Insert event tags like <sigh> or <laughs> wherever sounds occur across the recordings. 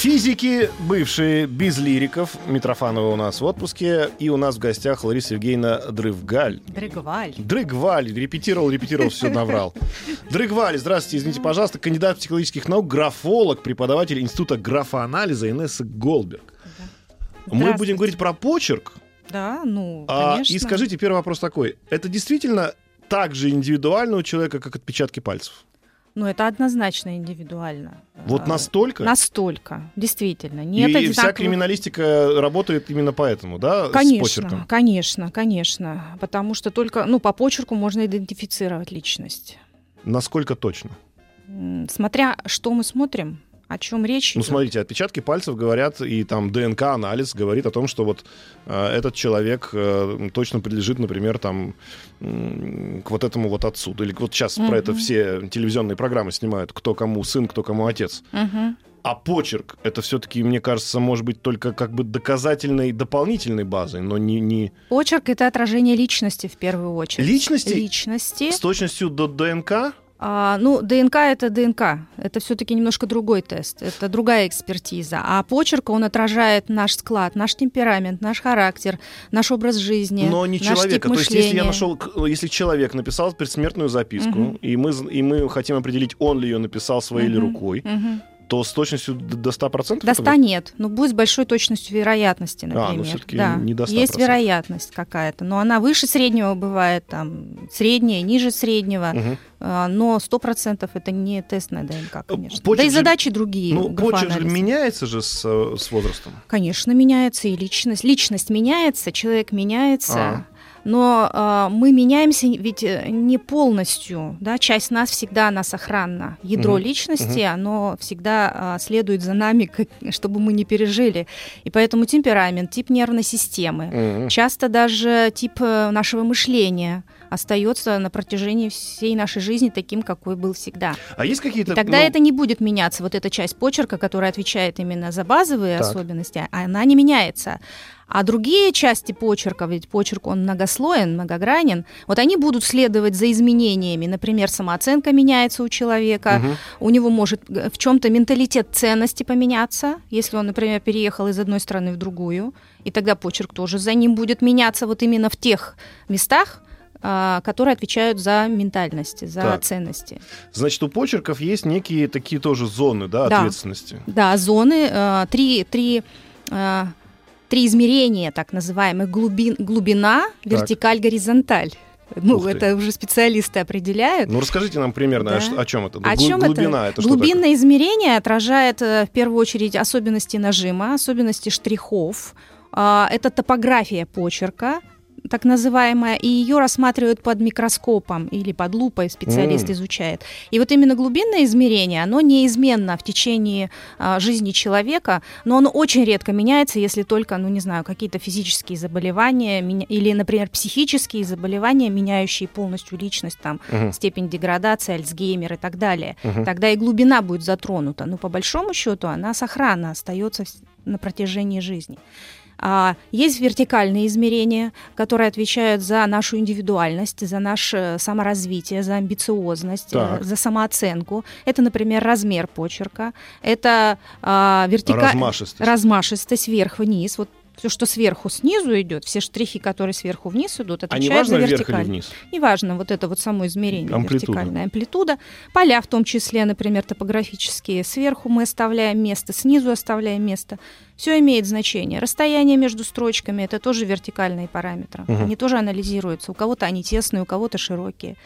Физики, бывшие, без лириков. Митрофанова у нас в отпуске. И у нас в гостях Лариса Евгеньевна Дрывгаль. Дрыгваль. Дрыгваль. Репетировал, репетировал, все наврал. Дрыгваль, здравствуйте, извините, пожалуйста. Кандидат психологических наук, графолог, преподаватель Института графоанализа Инесса Голдберг. Мы будем говорить про почерк. Да, ну, А, конечно. и скажите, первый вопрос такой. Это действительно так же индивидуально у человека, как отпечатки пальцев? Ну, это однозначно индивидуально. Вот А, настолько? Настолько, действительно. Нет и вся одинаковых- криминалистика работает именно поэтому, да, с Конечно, почерком? конечно, конечно. Потому что только, ну, по почерку можно идентифицировать личность. Насколько точно? Смотря что мы смотрим, о чем речь Ну, идет. смотрите, отпечатки пальцев говорят, и там ДНК-анализ говорит о том, что вот э, этот человек э, точно принадлежит, например, там м, к вот этому вот отцу. Или вот сейчас про это все телевизионные программы снимают, кто кому сын, кто кому отец. Мгм. А почерк, это все-таки, мне кажется, может быть только как бы доказательной, дополнительной базой, но не, не Почерк — это отражение личности в первую очередь. Личности? Личности. с точностью до ДНК. А, ну, ДНК это ДНК. Это все-таки немножко другой тест. Это другая экспертиза. А почерк, он отражает наш склад, наш темперамент, наш характер, наш образ жизни. Но не наш человека. Тип То есть, если я мышления. нашел, к- если человек написал предсмертную записку, Мгм. и, мы, и мы хотим определить, он ли ее написал своей или Мгм. рукой, Мгм. То с точностью до 100%? До это 100 нет, но будет с большой точностью вероятности, например. А, ну всё-таки да. не до 100%. Есть вероятность какая-то, но она выше среднего бывает, там, средняя, ниже среднего, а, но 100% это не тест на ДНК, конечно. Почерк да и же- задачи другие. Ну, почерк же меняется же с, э, с возрастом. Конечно, меняется и личность. Личность меняется, человек меняется. А. Но а, мы меняемся ведь э, не полностью, да, часть нас всегда она сохранна. Ядро Мгм, личности, оно всегда а, следует за нами, как- <laughs> чтобы мы не пережили. И поэтому темперамент, тип нервной системы, Мгм. часто даже тип э, нашего мышления остается на протяжении всей нашей жизни таким, какой был всегда. А есть какие-то... И тогда ну, это не будет меняться. Вот эта часть почерка, которая отвечает именно за базовые Так. особенности, она не меняется. А другие части почерка, ведь почерк он многослоен, многогранен, вот они будут следовать за изменениями. Например, самооценка меняется у человека, мгм. у него может э, в чем-то менталитет ценности поменяться, если он, например, переехал из одной страны в другую, и тогда почерк тоже за ним будет меняться вот именно в тех местах, а, которые отвечают за ментальность, за Так. ценности. Значит, у почерков есть некие такие тоже зоны, да, Да. ответственности. Да, зоны, э, три, три, э, три измерения, так называемых, глубин, глубина, вертикаль, горизонталь. Ну, Ух ты. это уже специалисты определяют. Ну, расскажите нам примерно, Да. о, о чем это? О Глу- чем глубина, это, это? Глубинное измерение отражает э, в первую очередь особенности нажима, особенности штрихов. А, Это топография почерка, так называемая, и ее рассматривают под микроскопом или под лупой специалист М. изучает. И вот именно глубинное измерение, оно неизменно в течение а, жизни человека, но оно очень редко меняется, если только, ну не знаю, какие-то физические заболевания меня- или, например, психические заболевания, меняющие полностью личность, там, Мгм. степень деградации, Альцгеймер и так далее. Мгм. Тогда и глубина будет затронута. Но по большому счету она сохранна, остается на протяжении жизни. А, есть вертикальные измерения, которые отвечают за нашу индивидуальность, за наше саморазвитие, за амбициозность, Так. э, за самооценку. Это, например, размер почерка. Это а, вертика- Размашистость. размашистость вверх-вниз. Вот все, что сверху снизу идет, все штрихи, которые сверху вниз идут, А отвечают важно за вертикаль. вниз? Неважно, вот это вот само измерение, Амплитуда. вертикальная амплитуда. Поля в том числе, например, топографические. Сверху мы оставляем место, снизу оставляем место. Все имеет значение. Расстояние между строчками – это тоже вертикальные параметры. Мгм. Они тоже анализируются. У кого-то они тесные, у кого-то широкие.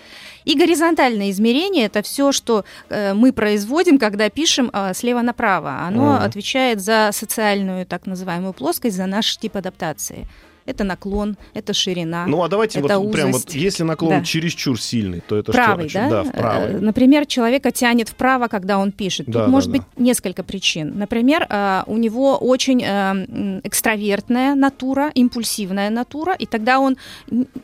И горизонтальное измерение – это все, что э, мы производим, когда пишем э, слева направо. Оно Мгм. отвечает за социальную, так называемую плоскость, за наш тип адаптации. Это наклон, это ширина. Ну а давайте это вот прям вот, если наклон Да. чересчур сильный, то это правый, что? да? Да, правый. Э, Например, человека тянет вправо, когда он пишет. Тут Да, может да, быть несколько причин. Например, э, у него очень э, экстравертная натура, импульсивная натура, и тогда он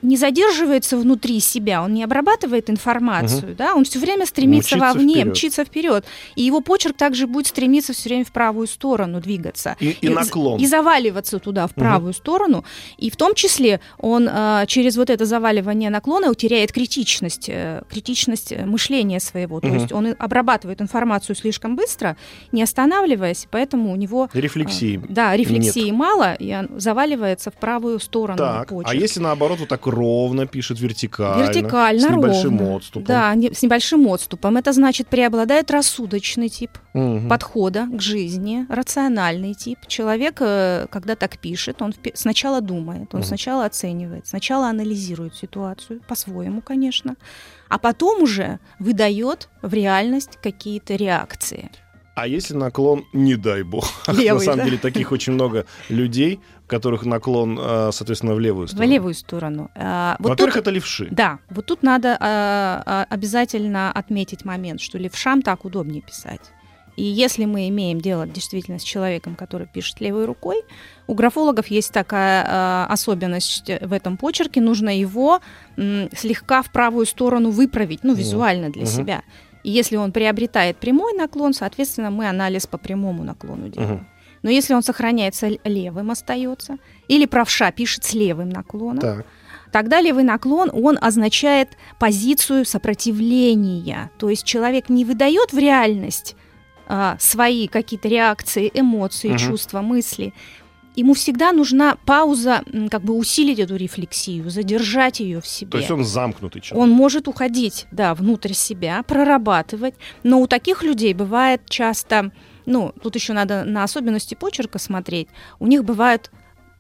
не задерживается внутри себя, он не обрабатывает информацию, да, он все время стремится Мчится вовне, вперед. мчится вперед, и его почерк также будет стремиться все время в правую сторону двигаться. И, и з- наклон. И заваливаться туда, в правую сторону. И в том числе он э, через вот это заваливание наклона теряет критичность, э, критичность э, мышления своего. То Мгм. есть он обрабатывает информацию слишком быстро, не останавливаясь, поэтому у него... э, Рефлексии. Да, рефлексии мало, и он заваливается в правую сторону Так, почерк. а если наоборот вот так ровно пишет, вертикально, Вертикально, с небольшим ровно. отступом? Да, не- с небольшим отступом. Это значит, преобладает рассудочный тип Мгм. подхода к жизни, рациональный тип. Человек, э, когда так пишет, он сначала думает, он Мгм. сначала оценивает, сначала анализирует ситуацию, по-своему, конечно, а потом уже выдает в реальность какие-то реакции. А если наклон, не дай бог, <laughs> Левый, на самом да? деле таких очень много людей, у которых наклон, э, соответственно, в левую В сторону. левую сторону. А, вот Во-первых, это левши. Да, вот тут надо а, а, обязательно отметить момент, что левшам так удобнее писать. И если мы имеем дело действительно с человеком, который пишет левой рукой, у графологов есть такая а, особенность в этом почерке, нужно его м, слегка в правую сторону выправить, ну, визуально для Мгм. себя. И если он приобретает прямой наклон, соответственно, мы анализ по прямому наклону делаем. Мгм. Но если он сохраняется левым, остается, или правша пишет с левым наклоном, Так. Тогда левый наклон, он означает позицию сопротивления. То есть человек не выдает в реальность а, свои какие-то реакции, эмоции, Мгм. чувства, мысли. Ему всегда нужна пауза, как бы усилить эту рефлексию, задержать ее в себе. То есть он замкнутый человек. Он может уходить, да, внутрь себя, прорабатывать, но у таких людей бывает часто, ну, тут еще надо на особенности почерка смотреть, у них бывает,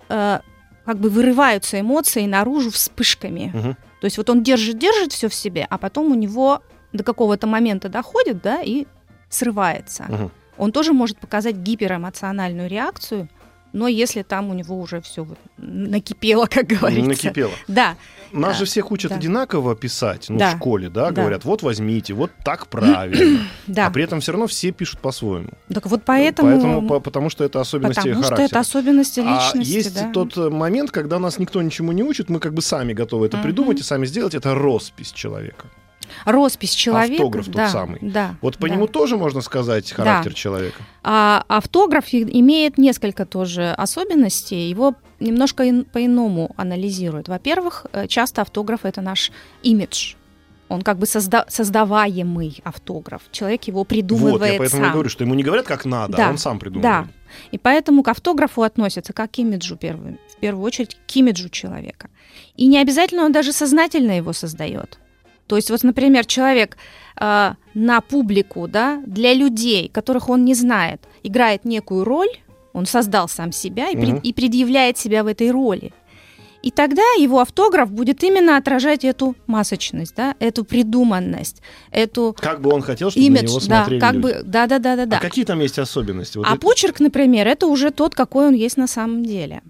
э, как бы вырываются эмоции наружу вспышками. Мгм. То есть вот он держит, держит все в себе, а потом у него до какого-то момента доходит, да, и срывается. Мгм. Он тоже может показать гиперэмоциональную реакцию, но если там у него уже все накипело, <laughs> как говорится. Накипело. Да, Нас Да, же всех учат да. одинаково писать, ну, Да, в школе, да, да. говорят, вот возьмите, вот так правильно. <coughs> да. А при этом все равно все пишут по-своему. Так вот поэтому, Поэтому, по- потому что это особенности потому что характера. это особенности А личности, есть да. тот э, момент, когда нас никто ничему не учит, мы как бы сами готовы это придумать и сами сделать. Это роспись человека. Роспись человека. Автограф тот да, самый. Да. Вот по да. нему тоже можно сказать характер человека. А автограф имеет несколько тоже особенностей. Его немножко ин- по-иному анализируют. Во-первых, э, часто автограф это наш имидж. Он как бы созда- создаваемый автограф. Человек его придумывает Вот, я поэтому и сам. говорю, что ему не говорят, как надо, Да, а он сам Да. придумывает. И поэтому к автографу относятся как к имиджу первым, в первую очередь к имиджу человека. И не обязательно он даже сознательно его создает. То есть вот, например, человек э, на публику, да, для людей, которых он не знает, играет некую роль, он создал сам себя и, пред- Мгм. и предъявляет себя в этой роли. И тогда его автограф будет именно отражать эту масочность, да, эту придуманность, эту Как бы он хотел, чтобы на имидж, него да, смотрели как люди. бы, да, да, да, да, да. А какие там есть особенности? Вот а это- почерк, например, это уже тот, какой он есть на самом деле.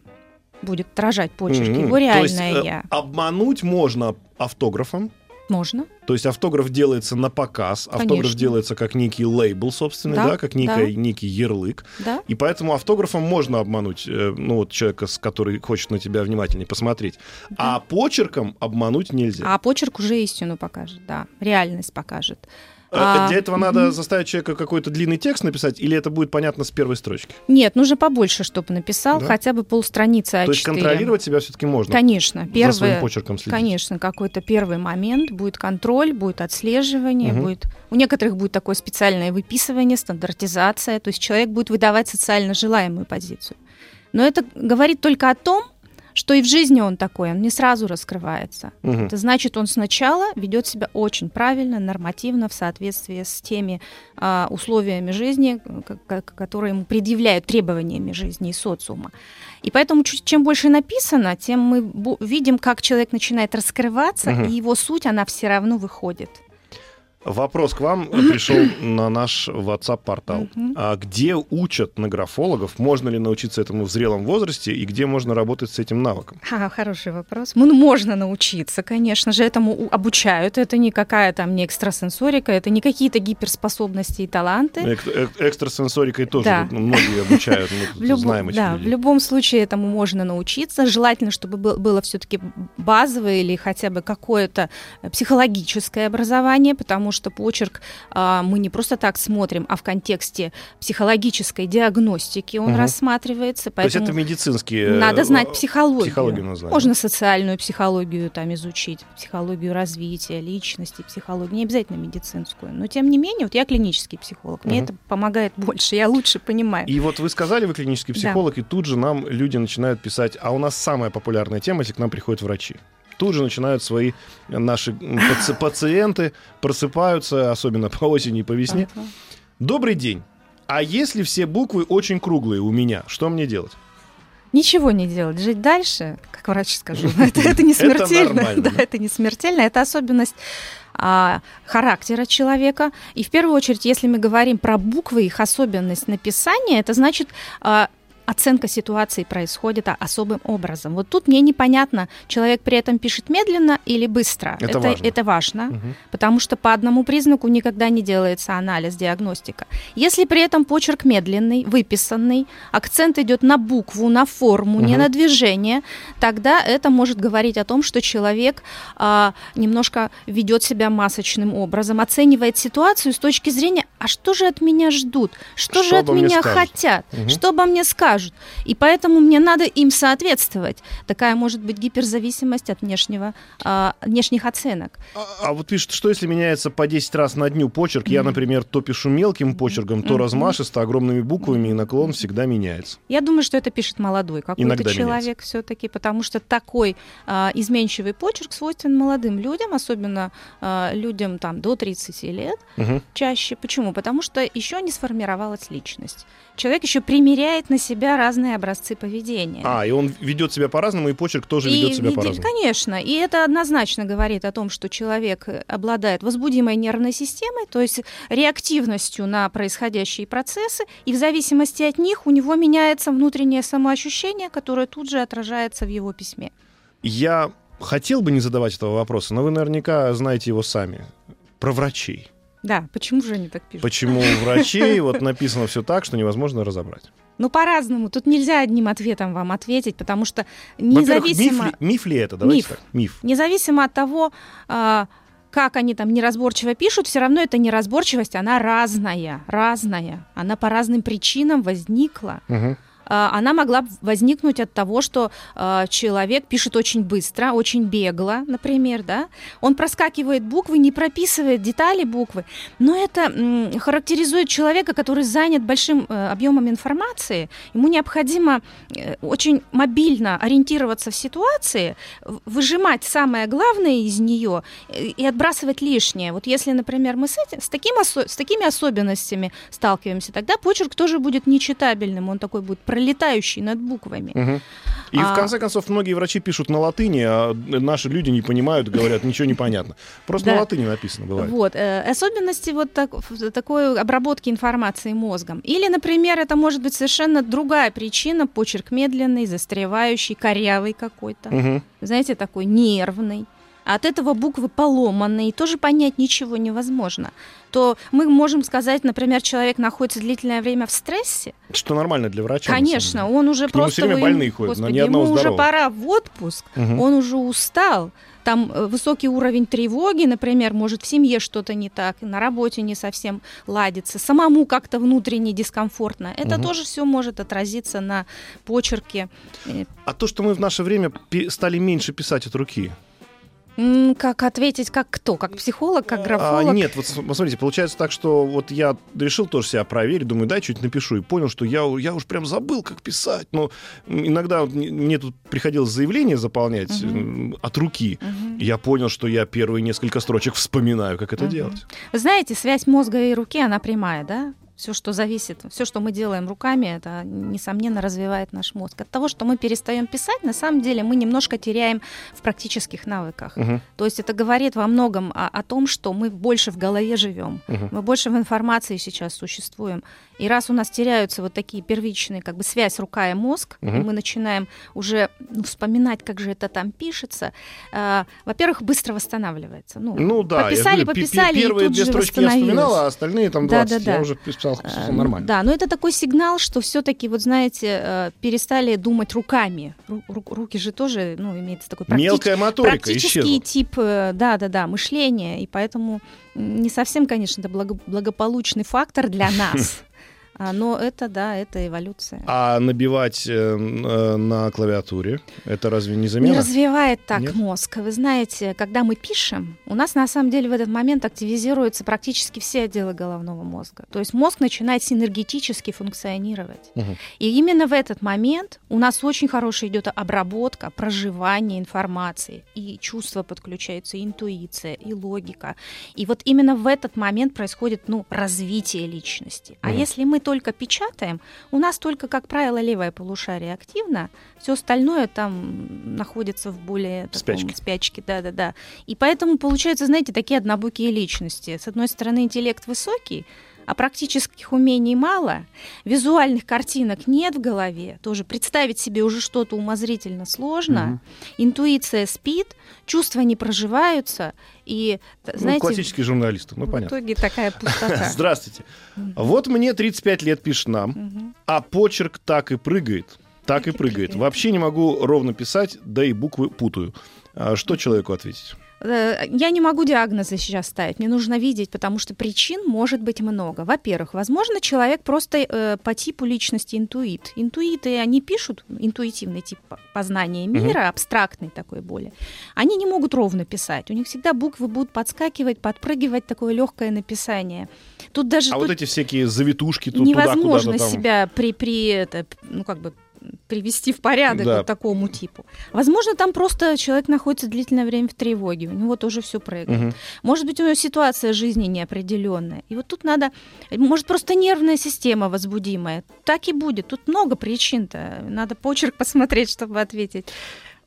Будет отражать почерк, Мгм. его реальное То есть, э, я. обмануть можно автографом. Можно. То есть автограф делается на показ, автограф Конечно. делается как некий лейбл, собственно, да, Да, как некий, некий ярлык. Да? И поэтому автографом можно обмануть, э, ну вот человека, с который хочет на тебя внимательнее посмотреть. А почерком обмануть нельзя. А почерк уже истину покажет, да, реальность покажет. А, Для этого надо заставить человека какой-то длинный текст написать, или это будет понятно с первой строчки? Нет, нужно побольше, чтобы написал, Да? хотя бы полстраницы А4. То есть контролировать себя все-таки можно. Конечно, За своим первый, почерком следить. конечно, какой-то первый момент будет контроль, будет отслеживание, Мгм. будет у некоторых будет такое специальное выписывание, стандартизация, то есть человек будет выдавать социально желаемую позицию. Но это говорит только о том, что и в жизни он такой, он не сразу раскрывается. Мгм. Это значит, он сначала ведет себя очень правильно, нормативно, в соответствии с теми а, условиями жизни, которые ему предъявляют требованиями жизни и социума. И поэтому чуть, чем больше написано, тем мы видим, как человек начинает раскрываться, Мгм. и его суть, она все равно выходит. Вопрос к вам <coughs> пришел на наш WhatsApp-портал. А где учат на графологов? Можно ли научиться этому в зрелом возрасте? И где можно работать с этим навыком? А, хороший вопрос. Ну, можно научиться, конечно же, этому обучают. Это не какая там не экстрасенсорика, это не какие-то гиперспособности и таланты. Эк- эк- экстрасенсорикой тоже да. многие обучают, мы <laughs> в люб... знаем Да, людей. в любом случае этому можно научиться. Желательно, чтобы было все-таки базовое или хотя бы какое-то психологическое образование, потому что почерк а, мы не просто так смотрим, а в контексте психологической диагностики он угу. рассматривается. Поэтому То есть это медицинские... Надо знать психологию. Психологию назвать. Можно социальную психологию там изучить, психологию развития личности, психологию, не обязательно медицинскую. Но тем не менее, вот я клинический психолог, мне угу. это помогает больше, я лучше понимаю. И вот вы сказали, вы клинический психолог, да. и тут же нам люди начинают писать, а у нас самая популярная тема, если к нам приходят врачи тут же начинают свои наши паци- пациенты просыпаются, особенно по осени и по весне. Добрый день. А если все буквы очень круглые у меня, что мне делать? Ничего не делать, жить дальше, как врач скажу. <laughs> Это, это не смертельно. <laughs> это да, это не смертельно. Это особенность а, характера человека. И в первую очередь, если мы говорим про буквы, их особенность написания, это значит а, оценка ситуации происходит особым образом. Вот тут мне непонятно, человек при этом пишет медленно или быстро. Это, это важно, это важно угу. потому что по одному признаку никогда не делается анализ, диагностика. Если при этом почерк медленный, выписанный, акцент идет на букву, на форму, угу. не на движение, тогда это может говорить о том, что человек а, немножко ведет себя масочным образом, оценивает ситуацию с точки зрения, а что же от меня ждут, что, что же от меня скажут? хотят, угу. что обо мне скажут скажут. И поэтому мне надо им соответствовать. Такая может быть гиперзависимость от внешнего, а, внешних оценок. А, а вот пишут, что если меняется по 10 раз на дню почерк, mm-hmm. я, например, то пишу мелким почерком, то mm-hmm. размашисто, огромными буквами, и наклон всегда меняется. Я думаю, что это пишет молодой какой-то человек все-таки, потому что такой а, изменчивый почерк свойствен молодым людям, особенно а, людям там до 30 лет mm-hmm. чаще. Почему? Потому что еще не сформировалась личность. Человек еще примеряет на себя разные образцы поведения. А, и он ведет себя по-разному, и почерк тоже ведет себя по-разному. Конечно, и это однозначно говорит о том, что человек обладает возбудимой нервной системой, то есть реактивностью на происходящие процессы, и в зависимости от них у него меняется внутреннее самоощущение, которое тут же отражается в его письме. Я хотел бы не задавать этого вопроса, но вы наверняка знаете его сами. Про врачей. Да, почему же они так пишут? Почему врачей вот написано все так, что невозможно разобрать? Ну, по-разному. Тут нельзя одним ответом вам ответить, потому что независимо... Миф ли, миф ли это? Давайте миф. так. Миф. Независимо от того, а, как они там неразборчиво пишут, все равно эта неразборчивость, она разная, разная. Она по разным причинам возникла. Угу. А, она могла возникнуть от того, что а, человек пишет очень быстро, очень бегло, например, да, он проскакивает буквы, не прописывает детали буквы, но это характеризует человека, который занят большим э, объемом информации, ему необходимо э, очень мобильно ориентироваться в ситуации, выжимать самое главное из нее и отбрасывать лишнее. Вот если, например, мы с, этим, с, таким с такими особенностями сталкиваемся, тогда почерк тоже будет нечитабельным, он такой будет пролетающий над буквами. Угу. И а... в конце концов многие врачи пишут на латыни, а наши люди не понимают, говорят, ничего не понятно. Просто да. на латыни написано бывает. Вот. Э, особенности вот так, такой обработки информации мозгом. Или, например, это может быть совершенно другая причина, почерк медленный, застревающий, корявый какой-то. Угу. Знаете, такой нервный от этого буквы поломанные, и тоже понять ничего невозможно, то мы можем сказать, например, человек находится длительное время в стрессе. Что нормально для врача. Конечно, он уже К просто... Ему все время больные ходят, господи, но ни одного ему здорового. уже пора в отпуск, угу. он уже устал, там э, высокий уровень тревоги, например, может в семье что-то не так, на работе не совсем ладится, самому как-то внутренне дискомфортно. Это Мгм. тоже все может отразиться на почерке. Э, А то, что мы в наше время стали меньше писать от руки. Как ответить, как кто? Как психолог, как А, графолог? нет, вот смотрите, получается так, что вот я решил тоже себя проверить, думаю, дай чуть напишу, и понял, что я, я уж прям забыл, как писать. Но иногда мне тут приходилось заявление заполнять м, от руки. И я понял, что я первые несколько строчек вспоминаю, как это Мгм. делать. Знаете, связь мозга и руки, она прямая, да? Все, что зависит, все, что мы делаем руками, это, несомненно, развивает наш мозг. От того, что мы перестаем писать, на самом деле мы немножко теряем в практических навыках. Мгм. То есть это говорит во многом о, о том, что мы больше в голове живем, Мгм. мы больше в информации сейчас существуем. И раз у нас теряются вот такие первичные, как бы связь рука и мозг, и Мгм. мы начинаем уже ну, вспоминать, как же это там пишется, э, во-первых, быстро восстанавливается. Ну, Ну да, я пописали, пи- пописали, и первые тут две же строчки я вспоминал, восстановилось. а остальные там Да, 20 да, я да. уже писал Э, всё ну, нормально. Да, но это такой сигнал, что все-таки, вот знаете, э, перестали думать руками. Ру- ру- руки же тоже, ну, имеется такой практи- Мелкая моторика практический исчезла. тип, э, да, да, да, мышления, и поэтому не совсем, конечно, это благо- благополучный фактор для <laughs> нас. А, Но это, да, это эволюция. А набивать э, э, на клавиатуре, это разве не Не замена? развивает так Нет? мозг. Вы знаете, когда мы пишем, у нас на самом деле в этот момент активизируются практически все отделы головного мозга. То есть мозг начинает синергетически функционировать. Мгм. И именно в этот момент у нас очень хорошая идет обработка, проживание информации. И чувства подключаются, и интуиция, и логика. И вот именно в этот момент происходит ну, развитие личности. А Мгм. если мы только печатаем, у нас только, как правило, левое полушарие активно, все остальное там находится в более таком Спячке. спячке. Да, да, да. И поэтому получаются, знаете, такие однобокие личности. С одной стороны, интеллект высокий, а практических умений мало, визуальных картинок нет в голове, тоже представить себе уже что-то умозрительно сложно, Мгм. интуиция спит, чувства не проживаются, и, Ну, знаете, классические журналисты, ну в понятно. итоге такая пустота. <laughs> Здравствуйте. Вот мне 35 лет пишет нам, а почерк так и прыгает. Так и <laughs> прыгает. Вообще не могу ровно писать, да и буквы путаю. А Что человеку ответить? Э, Я не могу диагнозы сейчас ставить, мне нужно видеть, потому что причин может быть много. Во-первых, возможно, человек просто э, по типу личности интуит. Интуиты, они пишут, интуитивный тип по- познания мира, абстрактный такой более. Они не могут ровно писать, у них всегда буквы будут подскакивать, подпрыгивать, такое легкое написание. Тут даже А тут вот эти всякие завитушки тут туда невозможно там. себя при, при это, ну как бы привести в порядок Да. вот такому типу. Возможно, там просто человек находится длительное время в тревоге, у него тоже все прыгает. Мгм. Может быть, у него ситуация жизни неопределенная. И вот тут надо, может, просто нервная система возбудимая. Так и будет. Тут много причин-то. Надо почерк <laughs> посмотреть, чтобы ответить.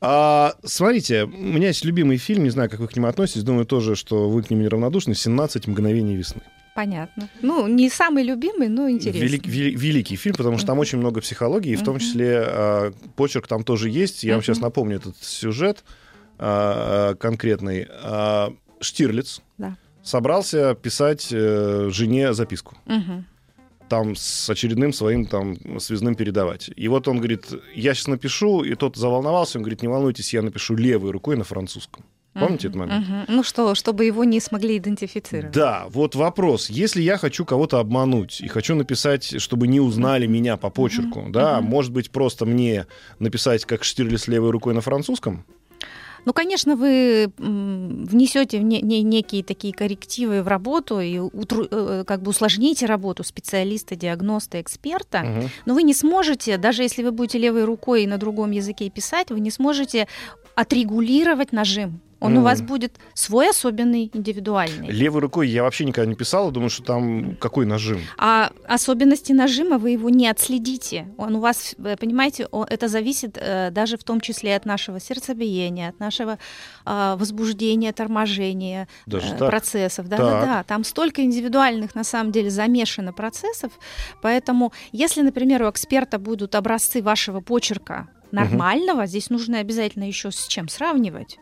А, смотрите, у меня есть любимый фильм, не знаю, как вы к нему относитесь, думаю тоже, что вы к нему неравнодушны, «17 мгновений весны». Понятно. Ну, не самый любимый, но интересный. Велик- вели- великий фильм, потому что там очень много психологии, и в том числе а, почерк там тоже есть. Я вам сейчас напомню этот сюжет а, конкретный. А, Штирлиц Да. собрался писать э, жене записку. Там с очередным своим там связным передавать. И вот он говорит, я сейчас напишу, и тот заволновался, он говорит, не волнуйтесь, я напишу левой рукой на французском. Помните этот момент? Ну что, чтобы его не смогли идентифицировать. Да, вот вопрос. Если я хочу кого-то обмануть и хочу написать, чтобы не узнали меня по почерку, да, может быть, просто мне написать, как Штирлиц левой рукой на французском? Ну, конечно, вы внесете не- не- некие такие коррективы в работу и утру- э, как бы усложните работу специалиста, диагноста, эксперта, Мгм. но вы не сможете, даже если вы будете левой рукой на другом языке писать, вы не сможете отрегулировать нажим. Он у Мгм. вас будет свой особенный, индивидуальный. Левой рукой я вообще никогда не писал, думаю, что там какой нажим. А особенности нажима вы его не отследите. Он у вас, вы понимаете, это зависит э, даже в том числе от нашего сердцебиения, от нашего а, возбуждения, торможения, Даже э, процессов. Да, Так. да, да. Там столько индивидуальных на самом деле замешано процессов. Поэтому, если, например, у эксперта будут образцы вашего почерка нормального, здесь нужно обязательно еще с чем сравнивать.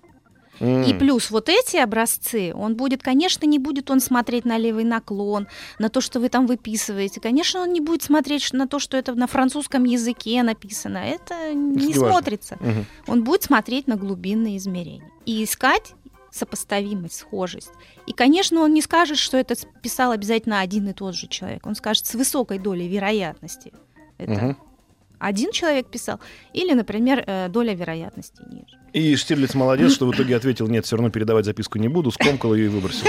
М. И плюс вот эти образцы, он будет, конечно, не будет он смотреть на левый наклон, на то, что вы там выписываете. Конечно, он не будет смотреть на то, что это на французском языке написано. Это не не смотрится. Мгм. Он будет смотреть на глубинные измерения и искать сопоставимость, схожесть. И, конечно, он не скажет, что это писал обязательно один и тот же человек. Он скажет с высокой долей вероятности. Это Мгм. Один человек писал, или, например, э, доля вероятности ниже. И Штирлиц молодец, что в итоге ответил, нет, все равно передавать записку не буду, скомкал ее и выбросил.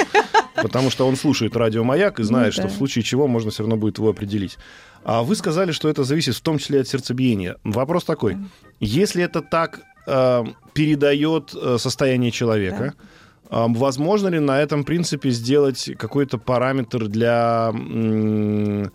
Потому что он слушает радио «Маяк» и знает, Ну что да. в случае чего можно все равно будет его определить. А вы сказали, что это зависит в том числе от сердцебиения. Вопрос такой. Если это так э, передает э, состояние человека, э, возможно ли на этом принципе сделать какой-то параметр для м,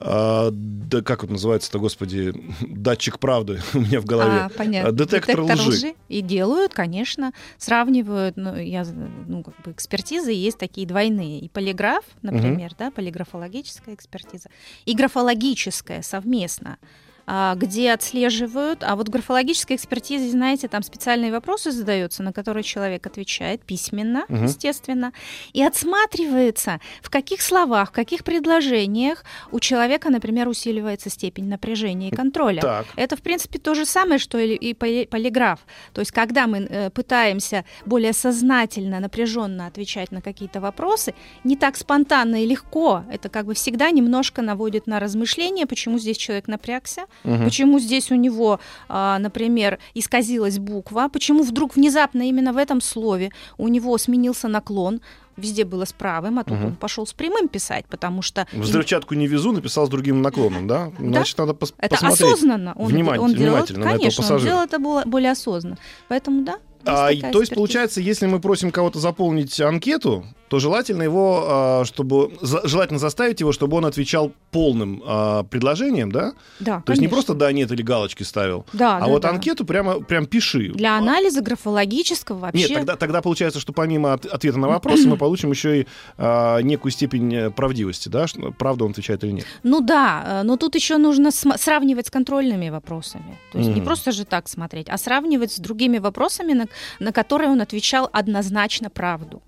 а, да как это называется-то, господи, <laughs> датчик правды <laughs> у меня в голове. А, понятно. Детектор, Детектор лжи. лжи. И делают, конечно, сравнивают, ну, я, ну, как бы экспертизы есть такие двойные. И полиграф, например, да, полиграфологическая экспертиза, и графологическая совместно а, где отслеживают. А вот в графологической экспертизе, знаете, там специальные вопросы задаются, на которые человек отвечает письменно, Мгм. естественно, и отсматривается, в каких словах, в каких предложениях у человека, например, усиливается степень напряжения и контроля. Так. Это, в принципе, то же самое, что и и поли- полиграф. То есть, когда мы э, пытаемся более сознательно, напряженно отвечать на какие-то вопросы, не так спонтанно и легко, это как бы всегда немножко наводит на размышления, почему здесь человек напрягся, Мгм. почему здесь у него, а, например, исказилась буква, почему вдруг внезапно именно в этом слове у него сменился наклон. Везде было с правым, а тут Мгм. он пошел с прямым писать, потому что Взрывчатку не везу, написал с другим наклоном, да? Значит, надо пос- это посмотреть. осознанно. Он, внимательно- он делал, внимательно конечно, он делал это было- более осознанно. Поэтому да. есть А, то есть, экспертиза. получается, если мы просим кого-то заполнить анкету, то желательно его, а, чтобы желательно заставить его, чтобы он отвечал полным а, предложением, да? да, То есть не конечно. просто да, нет или галочки ставил, да, а да, вот да. анкету прямо прям пиши. для анализа графологического вообще. Нет, тогда, тогда получается, что помимо от- ответа на вопросы мы <clears throat> получим еще и а, некую степень э, правдивости, да, правда он отвечает или нет. Ну да, э, но тут еще нужно сравнивать с контрольными вопросами. То есть не Мгм. просто же так смотреть, а сравнивать с другими вопросами, на, на которые он отвечал однозначно правду.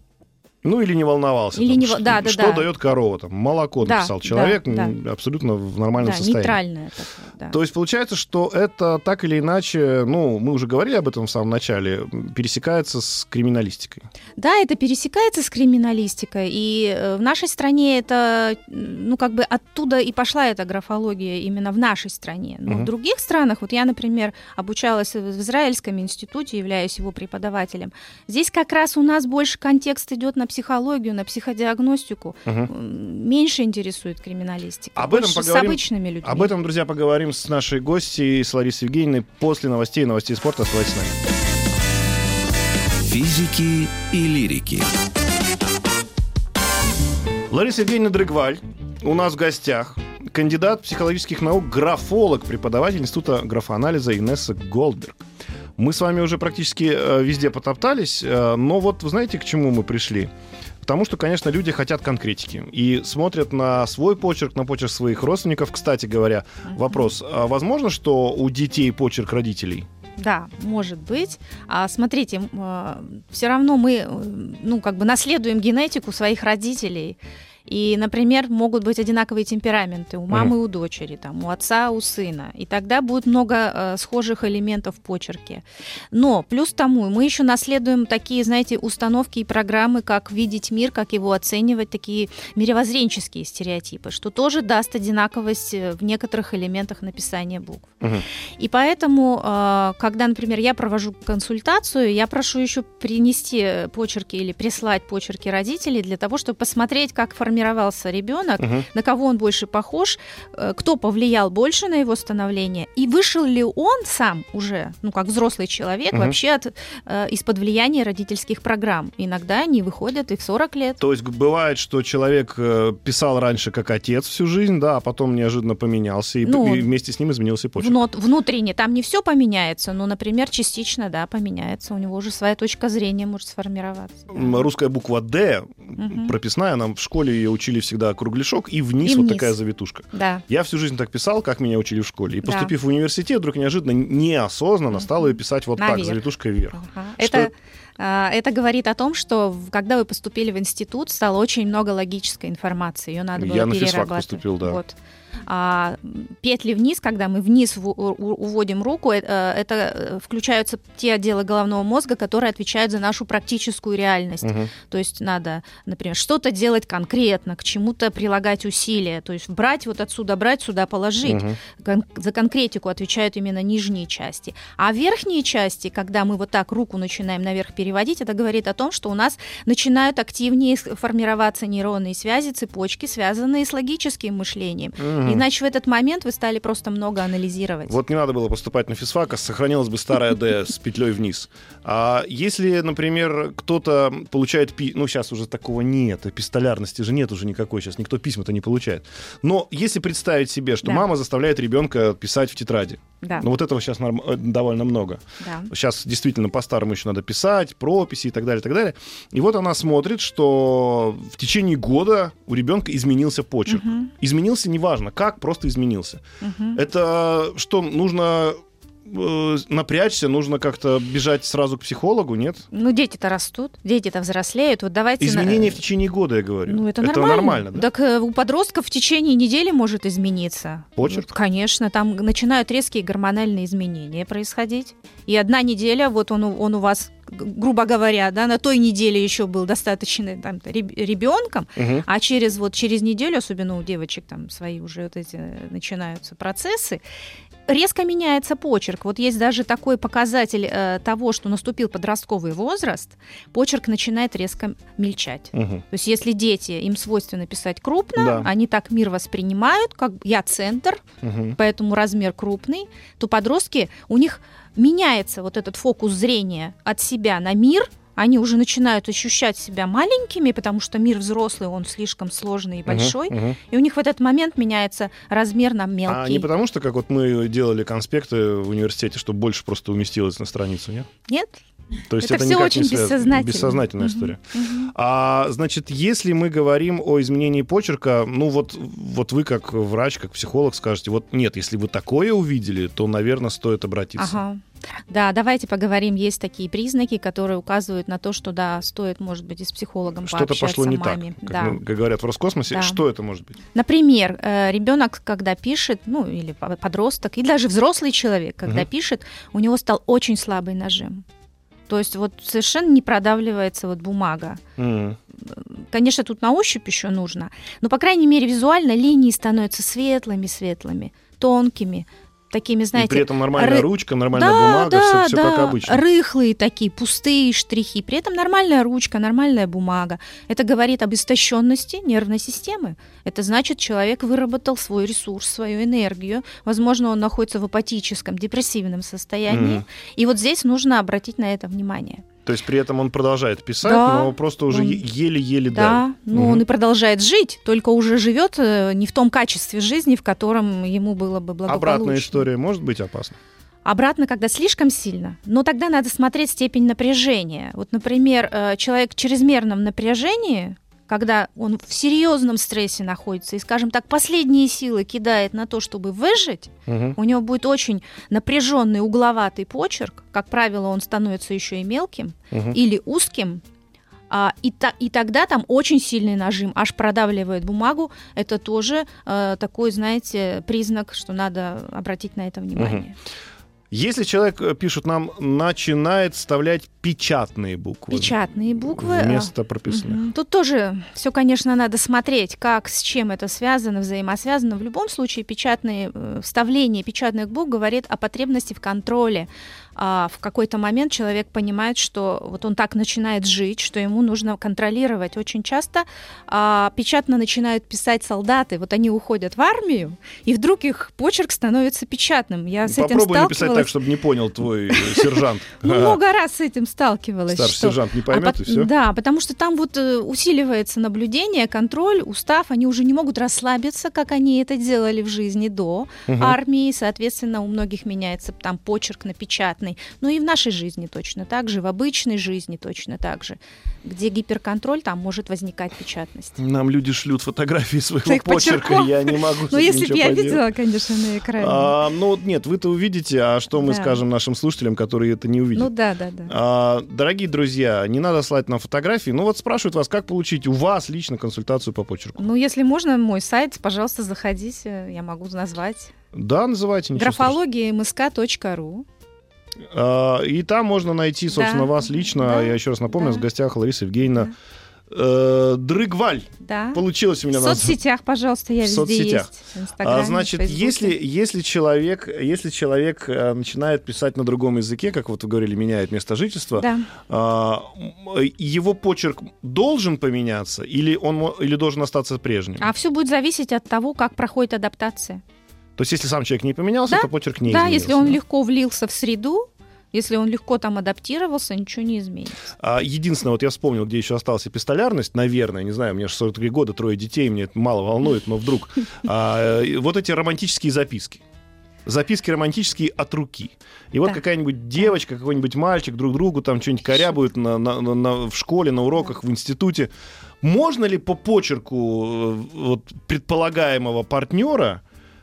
Ну или не волновался. Или там, не что, да, да, что да. дает корова, там, молоко Да, написал да, человек, да. м, абсолютно в нормальном да, состоянии. нейтральное такое, да. То есть получается, что это так или иначе, ну, мы уже говорили об этом в самом начале, пересекается с криминалистикой. Да, это пересекается с криминалистикой, и э, в нашей стране это, ну, как бы оттуда и пошла эта графология именно в нашей стране. Но Мгм. в других странах, вот я, например, обучалась в в Израильском институте, являюсь его преподавателем. Здесь как раз у нас больше контекст идет на психологию, на психодиагностику. М, меньше интересует криминалистика. Об этом поговорим- с обычными людьми. Об этом, друзья, поговорим с нашей гостьей, с Ларисой Евгеньевной, после новостей, новостей спорта. Оставайтесь с нами. Физики и лирики. Лариса Евгеньевна Дрыгваль у нас в гостях. Кандидат психологических наук, графолог, преподаватель Института графоанализа Инесса Голдберг. Мы с вами уже практически э, везде потоптались, э, но вот вы знаете, к чему мы пришли? Потому что, конечно, люди хотят конкретики и смотрят на свой почерк, на почерк своих родственников. Кстати говоря, вопрос. а возможно, что у детей почерк родителей? Да, может быть. А смотрите, все равно мы, э, ну, как бы наследуем генетику своих родителей. И, например, могут быть одинаковые темпераменты у мамы и у дочери, там, у отца, у сына. И тогда будет много э, схожих элементов в почерке. Но плюс тому мы еще наследуем такие, знаете, установки и программы, как видеть мир, как его оценивать, такие мировоззренческие стереотипы, что тоже даст одинаковость э, в некоторых элементах написания букв. Мгм. И поэтому, э, когда, например, я провожу консультацию, я прошу еще принести э, почерки или прислать почерки родителей для того, чтобы посмотреть, как формировался ребенок, Мгм. на кого он больше похож, э, кто повлиял больше на его становление, и вышел ли он сам уже, ну, как взрослый человек, Мгм. вообще от, э, из-под влияния родительских программ. Иногда они выходят и в 40 лет. То есть бывает, что человек э, писал раньше как отец всю жизнь, да, а потом неожиданно поменялся, и, Ну, и вместе с ним изменился и почерк. Внут- внутренне там не все поменяется, но, например, частично, да, поменяется. У него уже своя точка зрения может сформироваться. Русская буква «Д», Мгм. прописная, нам в школе ее учили всегда кругляшок, и вниз И вот вниз. такая завитушка. Да. Я всю жизнь так писал, как меня учили в школе. И Да. поступив в университет, вдруг неожиданно, неосознанно стал ее писать вот так, Наверх. завитушкой вверх. Ага. Что- Это, а, это говорит о том, что когда вы поступили в институт, стало очень много логической информации. Ее надо было Я на физфак поступил, да. Вот. А петли вниз, когда мы вниз в- уводим руку, э, это э, включаются те отделы головного мозга, которые отвечают за нашу практическую реальность. Мгм. То есть надо, например, что-то делать конкретно, к чему-то прилагать усилия. То есть брать вот отсюда, брать сюда, положить. Мгм. Кон- за конкретику отвечают именно нижние части. А верхние части, когда мы вот так руку начинаем наверх переводить, это говорит о том, что у нас начинают активнее формироваться нейронные связи, цепочки, связанные с логическим мышлением. Мгм. Мгм. Иначе в этот момент вы стали просто много анализировать. Вот не надо было поступать на физфак, а сохранилась бы старая Д с петлей вниз. А если, например, кто-то получает пи... Ну, сейчас уже такого нет, эпистолярности же нет уже никакой, сейчас никто письма-то не получает. Но если представить себе, что Да. мама заставляет ребенка писать в тетради, Да, ну вот этого сейчас довольно много. да. Сейчас действительно по-старому еще надо писать, прописи и так далее, и так далее. И вот она смотрит, что в течение года у ребенка изменился почерк. Мгм, Изменился неважно, как, просто изменился. мгм. Это что, нужно э, напрячься, нужно как-то бежать сразу к психологу, нет? Ну, дети-то растут, дети-то взрослеют. Вот давайте... на- Изменения в течение года, я говорю. Ну, это, нормально. да? Так э, у подростков в течение недели может измениться. Почерк? Вот, конечно, там начинают резкие гормональные изменения происходить. И одна неделя, вот он, у- он у вас, грубо говоря, да, на той неделе еще был достаточно там, ребенком, Мгм. а через вот через неделю, особенно у девочек там свои уже вот эти э, начинаются процессы, резко меняется почерк. Вот есть даже такой показатель э, того, что наступил подростковый возраст, почерк начинает резко мельчать. Мгм. То есть если дети, им свойственно писать крупно, Да. они так мир воспринимают, как я центр, Мгм. поэтому размер крупный, то подростки, у них меняется вот этот фокус зрения от себя на мир, они уже начинают ощущать себя маленькими, потому что мир взрослый, он слишком сложный и большой, Мгм. Мгм. и у них в этот момент меняется размер на А мелкий. не потому что, как вот мы делали конспекты в университете, чтобы больше просто уместилось на страницу, нет? Нет? То есть Это это, никак очень не связано. бессознательно. Бессознательная Мгм. история. Мгм. А, значит, если мы говорим о изменении почерка, ну вот, вот вы как врач, как психолог скажете, вот нет, если вы такое увидели, то, наверное, стоит обратиться. Ага. Да, давайте поговорим. Есть такие признаки, которые указывают на то, что да, стоит, может быть, и с психологом Что-то пообщаться пошло не маме. так, как, Да. ну, как говорят в Роскосмосе. Да. Что это может быть? Например, ребенок, когда пишет, ну или по- подросток, и даже взрослый человек, когда Мгм. пишет, у него стал очень слабый нажим. То есть вот совершенно не продавливается вот бумага. М. Конечно, тут на ощупь еще нужно, но, по крайней мере, визуально линии становятся светлыми-светлыми, тонкими, такими, И знаете, при этом нормальная ры- ручка, нормальная да, бумага, да, все, да, как обычно. рыхлые такие, пустые штрихи. При этом нормальная ручка, нормальная бумага. Это говорит об истощенности нервной системы. Это значит, человек выработал свой ресурс, свою энергию. Возможно, он находится в апатическом, депрессивном состоянии. Мгм. И вот здесь нужно обратить на это внимание. То есть при этом он продолжает писать, Да. но просто уже Он- еле-еле Да, давит. ну Мгм. он и продолжает жить, только уже живет э, не в том качестве жизни, в котором ему было бы благополучно. Обратная история может быть опасна. Обратно, когда слишком сильно, но тогда надо смотреть степень напряжения. Вот, например, э, человек в чрезмерном напряжении, когда он в серьезном стрессе находится и, скажем так, последние силы кидает на то, чтобы выжить, Мгм. у него будет очень напряженный угловатый почерк. Как правило, он становится еще и мелким Мгм. или узким. А, и, та- и тогда там очень сильный нажим, аж продавливает бумагу. Это тоже э, такой, знаете, признак, что надо обратить на это внимание. Если человек, э, пишут нам, начинает вставлять печатные буквы Печатные буквы. а, вместо прописных. мгм. Тут тоже все, конечно, надо смотреть, как, с чем это связано, взаимосвязано. В любом случае, печатные, э, вставление печатных букв говорит о потребности в контроле. А в какой-то момент человек понимает, что вот он так начинает жить, что ему нужно контролировать. Очень часто а, печатно начинают писать солдаты. Вот они уходят в армию, и вдруг их почерк становится печатным. Я с этим Попробуй написать сталкивалась. так, чтобы не понял твой э, <laughs> сержант. Ну, много раз с этим сталкивалась. Старший сержант не а поймет, и все. Да, потому что там вот э, усиливается наблюдение, контроль, устав, они уже не могут расслабиться, как они это делали в жизни до армии, соответственно, у многих меняется там почерк на печатный. Ну и в нашей жизни точно так же, в обычной жизни точно так же. Где гиперконтроль, там может возникать печатность. Нам люди шлют фотографии своего Своих почерка, почерков. я не могу Ну, если бы я поделать. видела, конечно, на экране. А, ну вот нет, вы-то увидите, а что мы Да. скажем нашим слушателям, которые это не увидят? Ну да, да, да. А, дорогие друзья, не надо слать нам фотографии. Ну вот спрашивают вас, как получить у вас лично консультацию по почерку. Ну, если можно, мой сайт, пожалуйста, заходите, я могу назвать. Да, называйте. Графология А, и там можно найти, собственно, Да. вас лично. Да. Я еще раз напомню, Да. в гостях Лариса Евгеньевна Э, Дрыгваль. Да. Получилось у меня В назвать. соцсетях, пожалуйста, я В везде соцсетях. есть. В А, значит, если, если человек, если человек э, начинает писать на другом языке, как вот вы говорили, меняет место жительства, Да. а, его почерк должен поменяться или он или должен остаться прежним? А все будет зависеть от того, как проходит адаптация. То есть, если сам человек не поменялся, Да, то почерк не да, изменился, если он да? легко влился в среду, если он легко там адаптировался, ничего не изменится. А, единственное, вот я вспомнил, где еще осталась эпистолярность, наверное, не знаю, мне же 43 года, трое детей, мне это мало волнует, но вдруг. <laughs> А, вот эти романтические записки. Записки романтические от руки. И вот Да. какая-нибудь девочка, какой-нибудь мальчик друг другу там что-нибудь корябают на, на- на- на- в школе, на уроках, в институте. Можно ли по почерку э, вот, предполагаемого партнера,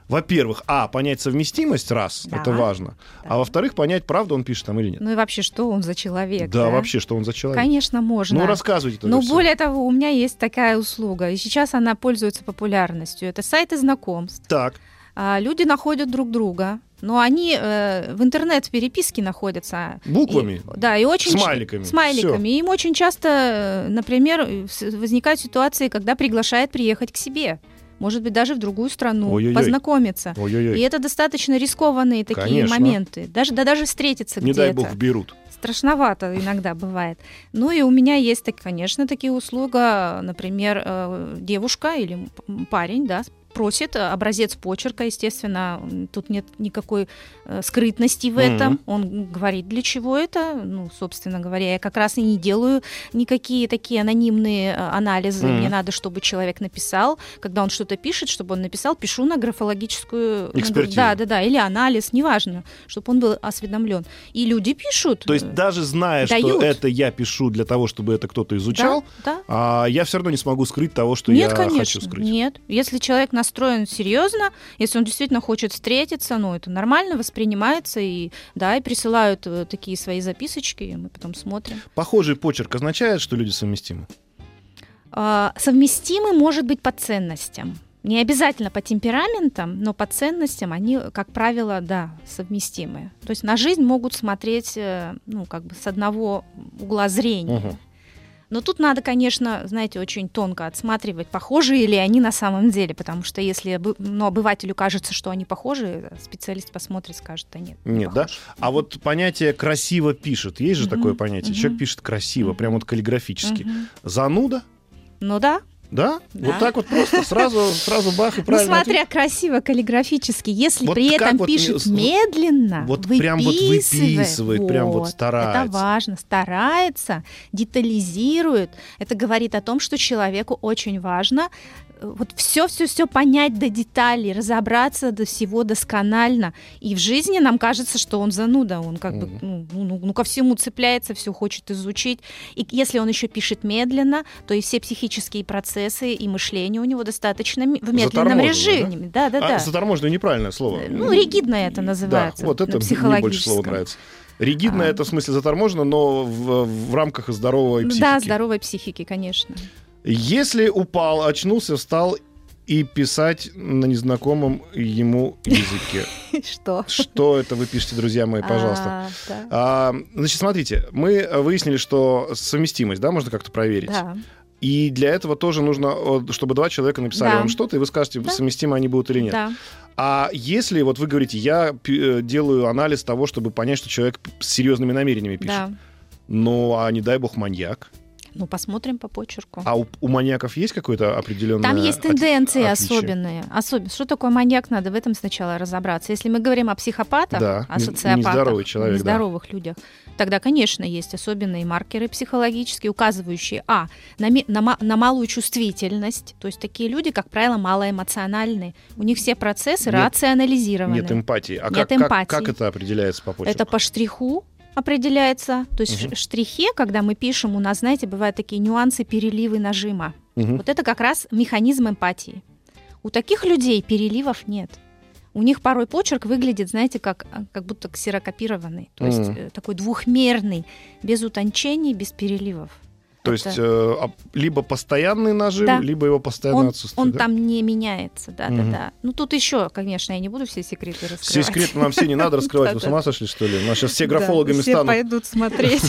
во-первых, а, понять совместимость, раз, Да. это важно, Да. а во-вторых, понять, правда он пишет там или нет? Ну и вообще, что он за человек? да, вообще, что он за человек? Конечно, можно. Ну, рассказывайте Но всё. более того, у меня есть такая услуга, и сейчас она пользуется популярностью. Это сайты знакомств. Так, А, Люди находят друг друга, но они э, в интернет-переписке находятся. буквами, И- да, и очень... смайликами. Смайликами. Им очень часто, э, например, возникают ситуации, когда приглашает приехать к себе. Может быть, даже в другую страну, Ой-ой-ой. познакомиться. Ой-ой-ой. И это достаточно рискованные такие Конечно. моменты. Даже, да даже встретиться Не где-то. дай бог берут. Страшновато иногда бывает. Ну и у меня есть, конечно, такие услуга, например, э, девушка или парень, да, просит э, образец почерка, естественно, тут нет никакой э, скрытности в этом. Он говорит, для чего это. Ну, собственно говоря, я как раз и не делаю никакие такие анонимные э, анализы. Мгм. Мне надо, чтобы человек написал. Когда он что-то пишет, чтобы он написал, пишу на графологическую... Экспертизу. Да, да, да, или анализ, неважно, чтобы он был осведомлен. И люди пишут. То есть даже зная, что Дают. это я пишу для того, чтобы это кто-то изучал, Да, да. а я все равно не смогу скрыть того, что нет, я конечно, хочу скрыть. нет. Если человек настроен серьезно, если он действительно хочет встретиться, ну это нормально воспринимается и да, и присылают э, такие свои записочки, и мы потом смотрим. Похожий почерк означает, что люди совместимы. А, совместимы может быть по ценностям. Не обязательно по темпераментам, но по ценностям они, как правило, да, совместимы. То есть на жизнь могут смотреть, э, ну, как бы с одного угла зрения. Мгм. Но тут надо, конечно, знаете, очень тонко отсматривать, похожи ли они на самом деле, потому что если ну, обывателю кажется, что они похожи, специалист посмотрит, скажет, да нет. не Нет, да? похожи». А вот понятие красиво пишет, есть же Мгм, такое понятие. мгм. Человек пишет красиво, прям вот каллиграфически. Мгм. Зануда, Ну да. Да? Да. Вот так вот просто сразу, сразу бах и Ну, правильно. смотря красиво каллиграфически, если Вот при этом вот пишет не- медленно, вот прям вот выписывает, прям вот старается. Это важно, старается, детализирует. Это говорит о том, что человеку очень важно э, вот все, все, все понять до деталей, разобраться до всего досконально. И в жизни нам кажется, что он зануда, он как бы Мгм. ну, ну, ну, ну, ко всему цепляется, все хочет изучить. И если он еще пишет медленно, то и все психические процессы и мышление у него достаточно в медленном режиме. Да, да, да. А, заторможенное неправильное слово. Ну, ригидно это называется. Да, вот это мне больше слово нравится. Ригидно А. это в смысле заторможено, но в, в рамках здоровой психики. Да, здоровой психики, конечно. Если упал, очнулся, встал и писать на незнакомом ему языке. <laughs> Что? Что это вы пишете, друзья мои, пожалуйста? А, да. А, значит, смотрите, мы выяснили, что совместимость, да, можно как-то проверить. Да. И для этого тоже нужно, чтобы два человека написали Да. вам что-то, и вы скажете, Да. совместимы они будут или нет. Да. А если, вот вы говорите, я э, делаю анализ того, чтобы понять, что человек с серьезными намерениями пишет. Да. Ну, а не дай бог маньяк. Ну, посмотрим по почерку. А у, у маньяков есть какое-то определенное... Там есть от- тенденции отличие? особенные. Особенно. Что такое маньяк, надо в этом сначала разобраться. Если мы говорим о психопатах, Да, о социопатах, нездоровый человек, да. нездоровых людях, тогда, конечно, есть особенные маркеры психологические, указывающие, а, на, на на малую чувствительность, то есть такие люди, как правило, малоэмоциональные, у них все процессы Нет- рационализированы. Нет эмпатии. А Нет как, как- эмпатии. Как, это определяется по почерку? Это по штриху определяется. То есть Мгм. в штрихе, когда мы пишем, у нас, знаете, бывают такие нюансы переливы нажима. Мгм. Вот это как раз механизм эмпатии. У таких людей переливов нет. У них порой почерк выглядит, знаете, как, а, как будто ксерокопированный. То есть Мгм. э, такой двухмерный, без утончений, без переливов. То Это- есть э, либо постоянный нажим, Да. либо его постоянное он, отсутствие. он да? там не меняется, да, Мгм. да, да. Ну тут еще, конечно, я не буду все секреты раскрывать. Все секреты нам все не надо <laughs> раскрывать. Вы с ума сошли, что ли? У нас сейчас все графологами все станут пойдут смотреть.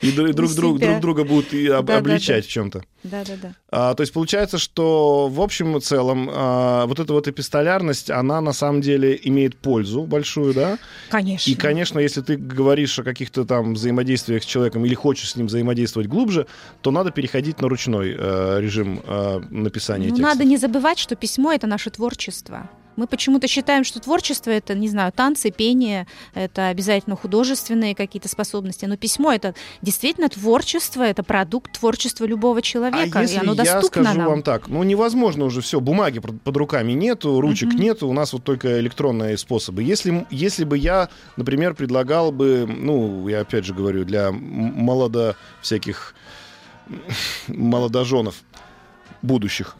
и <laughs> друг, друга будут обличать в чем-то. Да, да, да. А, то есть получается, что в общем и целом а, вот эта вот эпистолярность, она на самом деле имеет пользу большую, да? Конечно. И, конечно, если ты говоришь о каких-то там взаимодействиях с человеком или хочешь с ним взаимодействовать глубже, то надо переходить на ручной э, режим э, написания Ну, текста. надо не забывать, что письмо это наше творчество. Мы почему-то считаем, что творчество это, не знаю, танцы, пение, это обязательно художественные какие-то способности. Но письмо это действительно творчество, это продукт творчества любого человека, а и если оно я доступно скажу нам. вам так, ну невозможно уже все, бумаги под, под руками нету, ручек Мгм. нету, у нас вот только электронные способы. Если, если бы я, например, предлагал бы, ну, я опять же говорю, для молодо всяких молодоженов будущих,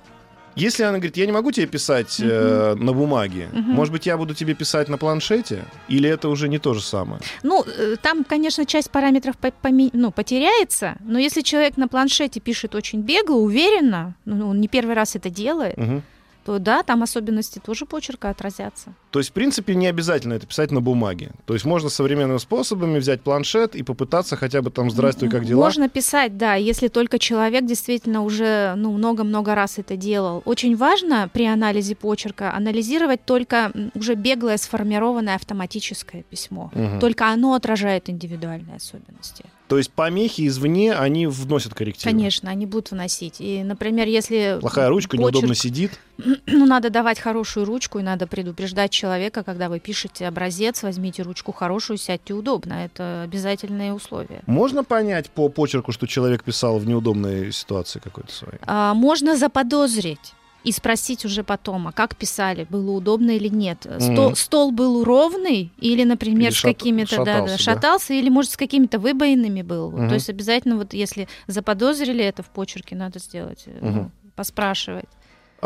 если она говорит, я не могу тебе писать э, на бумаге, Мгм. может быть, я буду тебе писать на планшете, или это уже не то же самое? Ну, э, там, конечно, часть параметров по- поме- ну, потеряется, но если человек на планшете пишет очень бегло, уверенно, ну, он не первый раз это делает, Мгм. То да, там особенности тоже почерка отразятся. То есть, в принципе, не обязательно это писать на бумаге. То есть можно современными способами взять планшет и попытаться хотя бы там «Здравствуй, как дела?» Можно писать, да, если только человек действительно уже ну, много-много раз это делал. Очень важно при анализе почерка анализировать только уже беглое сформированное автоматическое письмо. Мгм. Только оно отражает индивидуальные особенности. То есть помехи извне, они вносят коррективы. Конечно, они будут вносить. И, например, если Плохая ручка, почерк- неудобно сидит. <clears throat> ну, надо давать хорошую ручку и надо предупреждать человека, когда вы пишете образец, возьмите ручку хорошую, сядьте удобно. Это обязательные условия. Можно понять по почерку, что человек писал в неудобной ситуации какой-то своей? А, можно заподозрить и спросить уже потом, а как писали, было удобно или нет. Стол, Мгм. стол был ровный или, например, Или с какими-то да, да, шатался, да? шатался, или, может, с какими-то выбоинами был. Мгм. То есть обязательно, вот если заподозрили это в почерке, надо сделать, э, ну, поспрашивать.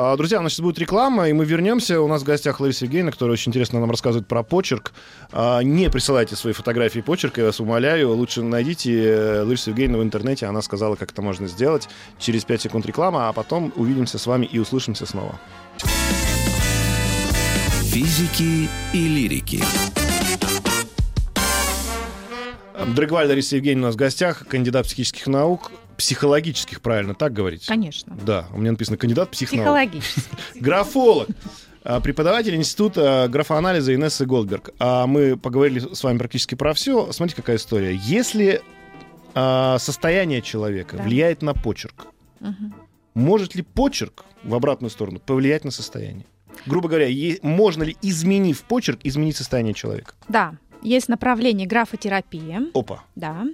А, Друзья, у нас сейчас будет реклама, и мы вернемся. У нас в гостях Лариса Евгеньевна, которая очень интересно нам рассказывает про почерк. А, Не присылайте свои фотографии почерка, я вас умоляю. Лучше найдите э, Ларису Евгеньевну в интернете. Она сказала, как это можно сделать. Через 5 секунд реклама, а потом увидимся с вами и услышимся снова. Физики и лирики. Дрыгваль Лариса Евгеньевна у нас в гостях, кандидат психических наук, психологических, правильно так говорить? Конечно. Да, у меня написано кандидат психнаук. Психологически. <laughs> Графолог. а, Преподаватель института графоанализа Инесса Голдберг. А мы поговорили с вами практически про все. Смотрите, какая история. Если а, состояние человека Да. влияет на почерк, Мгм. может ли почерк в обратную сторону повлиять на состояние? Грубо говоря, можно ли, изменив почерк, изменить состояние человека? Да, есть направление графотерапия. Опа. Да.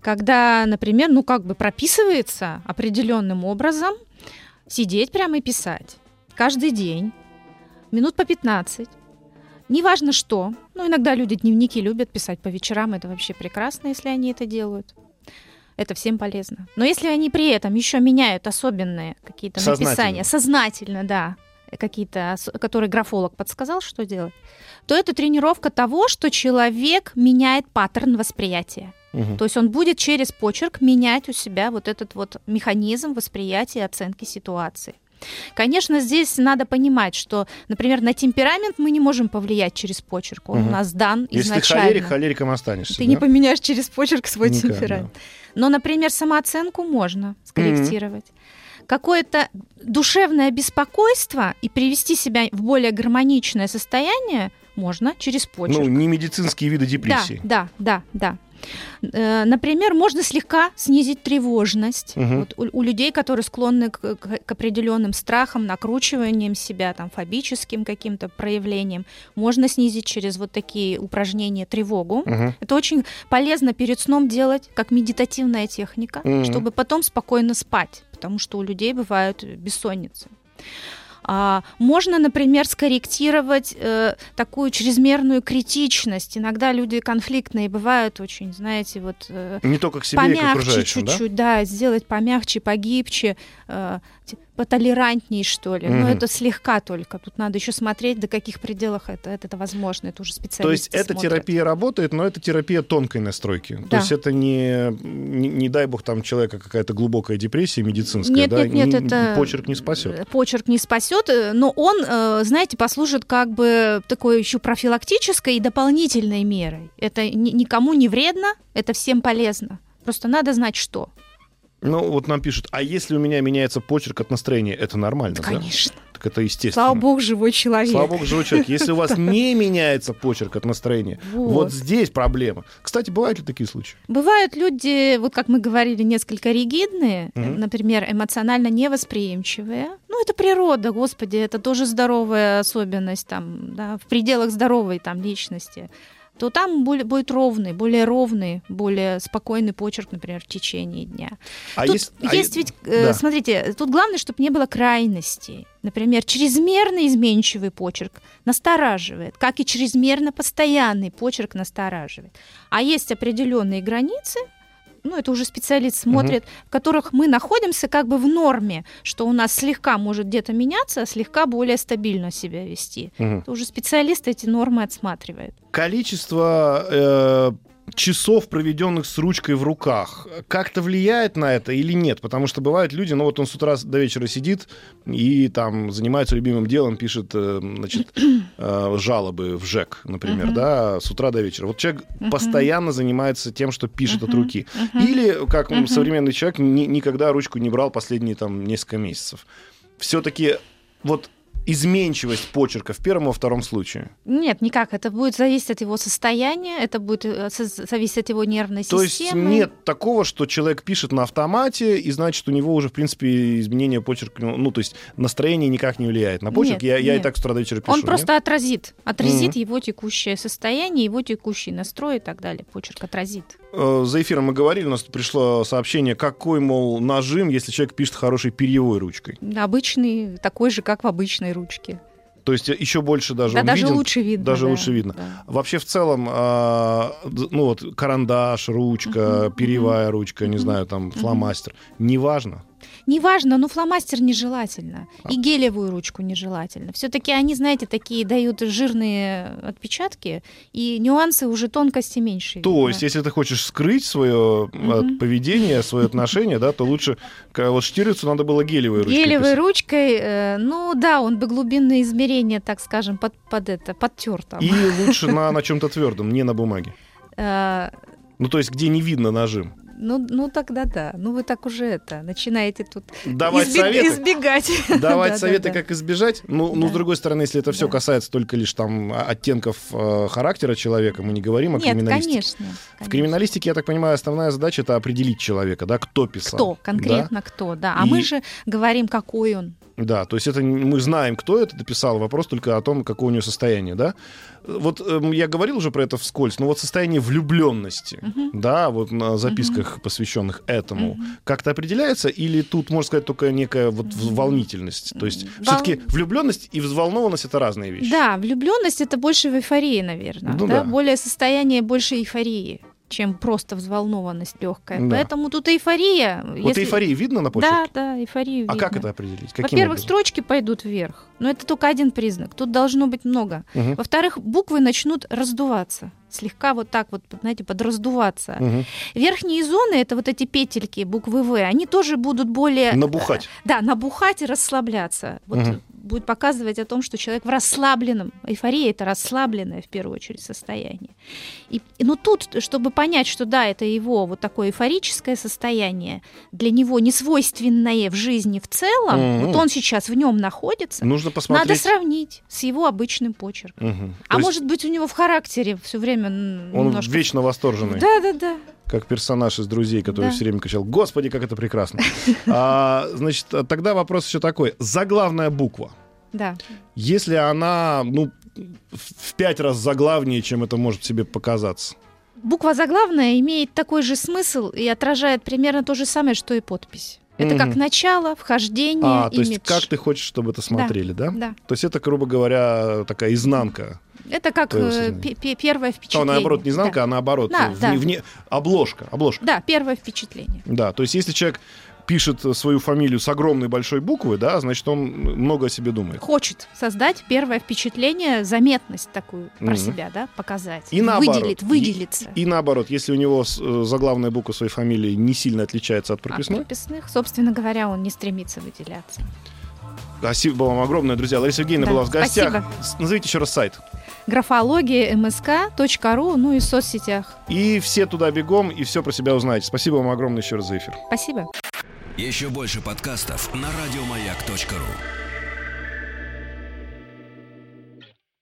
Когда, например, ну как бы прописывается определенным образом сидеть прямо и писать каждый день, минут по 15. Неважно что. Ну, иногда люди дневники любят писать по вечерам. Это вообще прекрасно, если они это делают. Это всем полезно. Но если они при этом еще меняют особенные какие-то написания, сознательно, да, какие-то, которые графолог подсказал, что делать, то это тренировка того, что человек меняет паттерн восприятия. Мгм. То есть он будет через почерк менять у себя вот этот вот механизм восприятия и оценки ситуации. Конечно, здесь надо понимать, что, например, на темперамент мы не можем повлиять через почерк. Он Мгм. у нас дан Если ты изначально. холерик, холериком останешься. Ты да? не поменяешь через почерк свой Никак, темперамент. Но, например, самооценку можно скорректировать. Какое-то душевное беспокойство и привести себя в более гармоничное состояние можно через почерк. Ну, не медицинские виды депрессии. Да, да, да, да. Э, Например, можно слегка снизить тревожность. Мгм. Вот у, у людей, которые склонны к, к- к определенным страхам, накручиваниям себя, там, фобическим каким-то проявлениям, можно снизить через вот такие упражнения тревогу. Мгм. Это очень полезно перед сном делать, как медитативная техника, Мгм. чтобы потом спокойно спать, потому что у людей бывают бессонницы. А, можно, например, скорректировать э, такую чрезмерную критичность. Иногда люди конфликтные бывают очень, знаете, вот э, Не только к себе, и к помягче окружающим, да? чуть-чуть, да? сделать помягче, погибче, э, т- потолерантней, что ли. Мгм. Но это слегка только. Тут надо еще смотреть, до каких пределах это, это, возможно. Это уже специалисты То есть эта смотрят. терапия работает, но это терапия тонкой настройки. То Да. есть это не, не, не дай бог там человека какая-то глубокая депрессия медицинская, Нет, да? нет, нет, Ни- это- Почерк не спасет. Э, Почерк не спасет, э, но он, э, знаете, послужит как бы такой еще профилактической и дополнительной мерой. Это ни- никому не вредно, это всем полезно. Просто надо знать, что. Ну, вот нам пишут, а если у меня меняется почерк от настроения, это нормально, да? Конечно. Так это естественно. Слава богу, живой человек. Слава богу, живой человек. Если у вас <laughs> не меняется почерк от настроения, Вот. вот здесь проблема. Кстати, бывают ли такие случаи? Бывают люди, вот как мы говорили, несколько ригидные, э, например, эмоционально невосприимчивые. Ну, это природа, господи, это тоже здоровая особенность там, да, в пределах здоровой там личности то там будет ровный, более ровный, более спокойный почерк, например, в течение дня. А тут есть, а есть е- ведь, э, да. смотрите, тут главное, чтобы не было крайностей. Например, чрезмерно изменчивый почерк настораживает, как и чрезмерно постоянный почерк настораживает. А есть определенные границы, ну, это уже специалист смотрит, в которых мы находимся как бы в норме, что у нас слегка может где-то меняться, а слегка более стабильно себя вести. Мгм. Это уже специалист эти нормы отсматривает. количество э, часов, проведенных с ручкой в руках, как-то влияет на это или нет? Потому что бывают люди, ну вот он с утра до вечера сидит и там занимается любимым делом, пишет э, значит, <clears throat> э, жалобы в ЖЭК, например, да, с утра до вечера. Вот человек постоянно занимается тем, что пишет от руки. Или, как современный человек, ни- никогда ручку не брал последние там несколько месяцев. Все-таки вот изменчивость почерка в первом и во втором случае. Нет, никак. Это будет зависеть от его состояния, это будет э, зависеть от его нервной То есть системы. нет такого, что человек пишет на автомате, и значит, у него уже, в принципе, изменение почерка, ну, ну, то есть настроение никак не влияет на почерк. Нет, я, я и нет. так с утра до вечера пишу. Он нет? просто отразит, отразит Мгм. его текущее состояние, его текущий настрой и так далее. Почерк отразит. Э, За эфиром мы говорили, у нас пришло сообщение, какой, мол, нажим, если человек пишет хорошей перьевой ручкой. Обычный, такой же, как в обычной ручке. То есть еще больше даже да, он даже виден. лучше видно. даже да, лучше видно. да. Вообще в целом, д- ну вот карандаш, ручка, Мгм, перьевая ручка, не Мгм. знаю, там фломастер, неважно. Неважно, но фломастер нежелательно. А. И гелевую ручку нежелательно. Все-таки они, знаете, такие дают жирные отпечатки, и нюансы уже тонкости меньше. То видно. есть, если ты хочешь скрыть свое Мгм. поведение, свое <laughs> отношение, да, то лучше вот Штирлицу надо было гелевой ручкой. Гелевой ручкой, э, ну да, он бы глубинные измерения, так скажем, под, под это, подтер там. И лучше <laughs> на, на чем-то твердом, не на бумаге. Э, Ну, то есть, где не видно нажим. Ну, ну тогда да. Ну вы так уже это начинаете тут Давать избег- советы. избегать. <laughs> Давать Да, советы, да, да. как избежать. Ну, ну, с Да. другой стороны, если это все Да. касается только лишь там оттенков э, характера человека, мы не говорим о Нет, криминалистике. конечно. В конечно. криминалистике, я так понимаю, основная задача это определить человека, да, кто писал. Кто, конкретно кто, да. А И- мы же говорим, какой он. Да, то есть это мы знаем, кто это дописал, вопрос только о том, какое у него состояние, да. Вот эм, я говорил уже про это вскользь, но вот состояние влюбленности, Мгм. да, вот на записках, посвященных этому, Мгм. как-то определяется, или тут, можно сказать, только некая вот волнительность? То есть Вол- все-таки влюбленность и взволнованность это разные вещи. Да, влюбленность это больше в эйфории, наверное. Ну да? да. Более состояние больше эйфории, чем просто взволнованность легкая. Да. Поэтому тут эйфория. Вот если- эйфории видно на почерке? Да, да, эйфорию А как это определить? Каким Во-первых, образом? строчки пойдут вверх. Но это только один признак. Тут должно быть много. Мгм. Во-вторых, буквы начнут раздуваться. Слегка вот так вот, знаете, подраздуваться. Мгм. Верхние зоны, это вот эти петельки буквы В, они тоже будут более... Набухать. э, Да, набухать и расслабляться. Вот Мгм. Будет показывать о том, что человек в расслабленном, эйфория это расслабленное в первую очередь состояние. И, но тут, чтобы понять, что да, это его вот такое эйфорическое состояние, для него не свойственное в жизни в целом, Мгм. вот он сейчас в нем находится, Нужно надо посмотреть. сравнить с его обычным почерком. Мгм. А есть может быть, у него в характере все время он немножко... вечно восторженный. Да, да, да. Как персонаж из друзей, который Да. все время кричал: Господи, как это прекрасно. <laughs> А, значит, тогда вопрос еще такой: заглавная буква. Да. Если она, ну, в пять раз заглавнее, чем это может себе показаться. Буква заглавная имеет такой же смысл и отражает примерно то же самое, что и подпись. Это как Мгм. начало, вхождение, А, то есть имидж. как ты хочешь, чтобы это смотрели, да? Да. То есть это, грубо говоря, такая изнанка. Это как э, первое А, впечатление. наоборот, не изнанка, Да. а наоборот. Да, вне- да. вне- обложка, обложка. Да, первое впечатление. Да, то есть если человек пишет свою фамилию с огромной большой буквы, да, значит, он много о себе думает. Хочет создать первое впечатление, заметность такую про Мгм. себя, да, показать. И наоборот. Выделит, выделиться. И наоборот, если у него э, заглавная буква своей фамилии не сильно отличается от От прописной, прописных, собственно говоря, он не стремится выделяться. спасибо вам огромное, друзья. Лариса Евгеньевна Да, была в гостях. спасибо. Назовите еще раз сайт. Графология msk.ru, ну и в соцсетях. И все туда бегом, и все про себя узнаете. Спасибо вам огромное еще раз за эфир. Спасибо. Еще больше подкастов на радиомаяк.ру.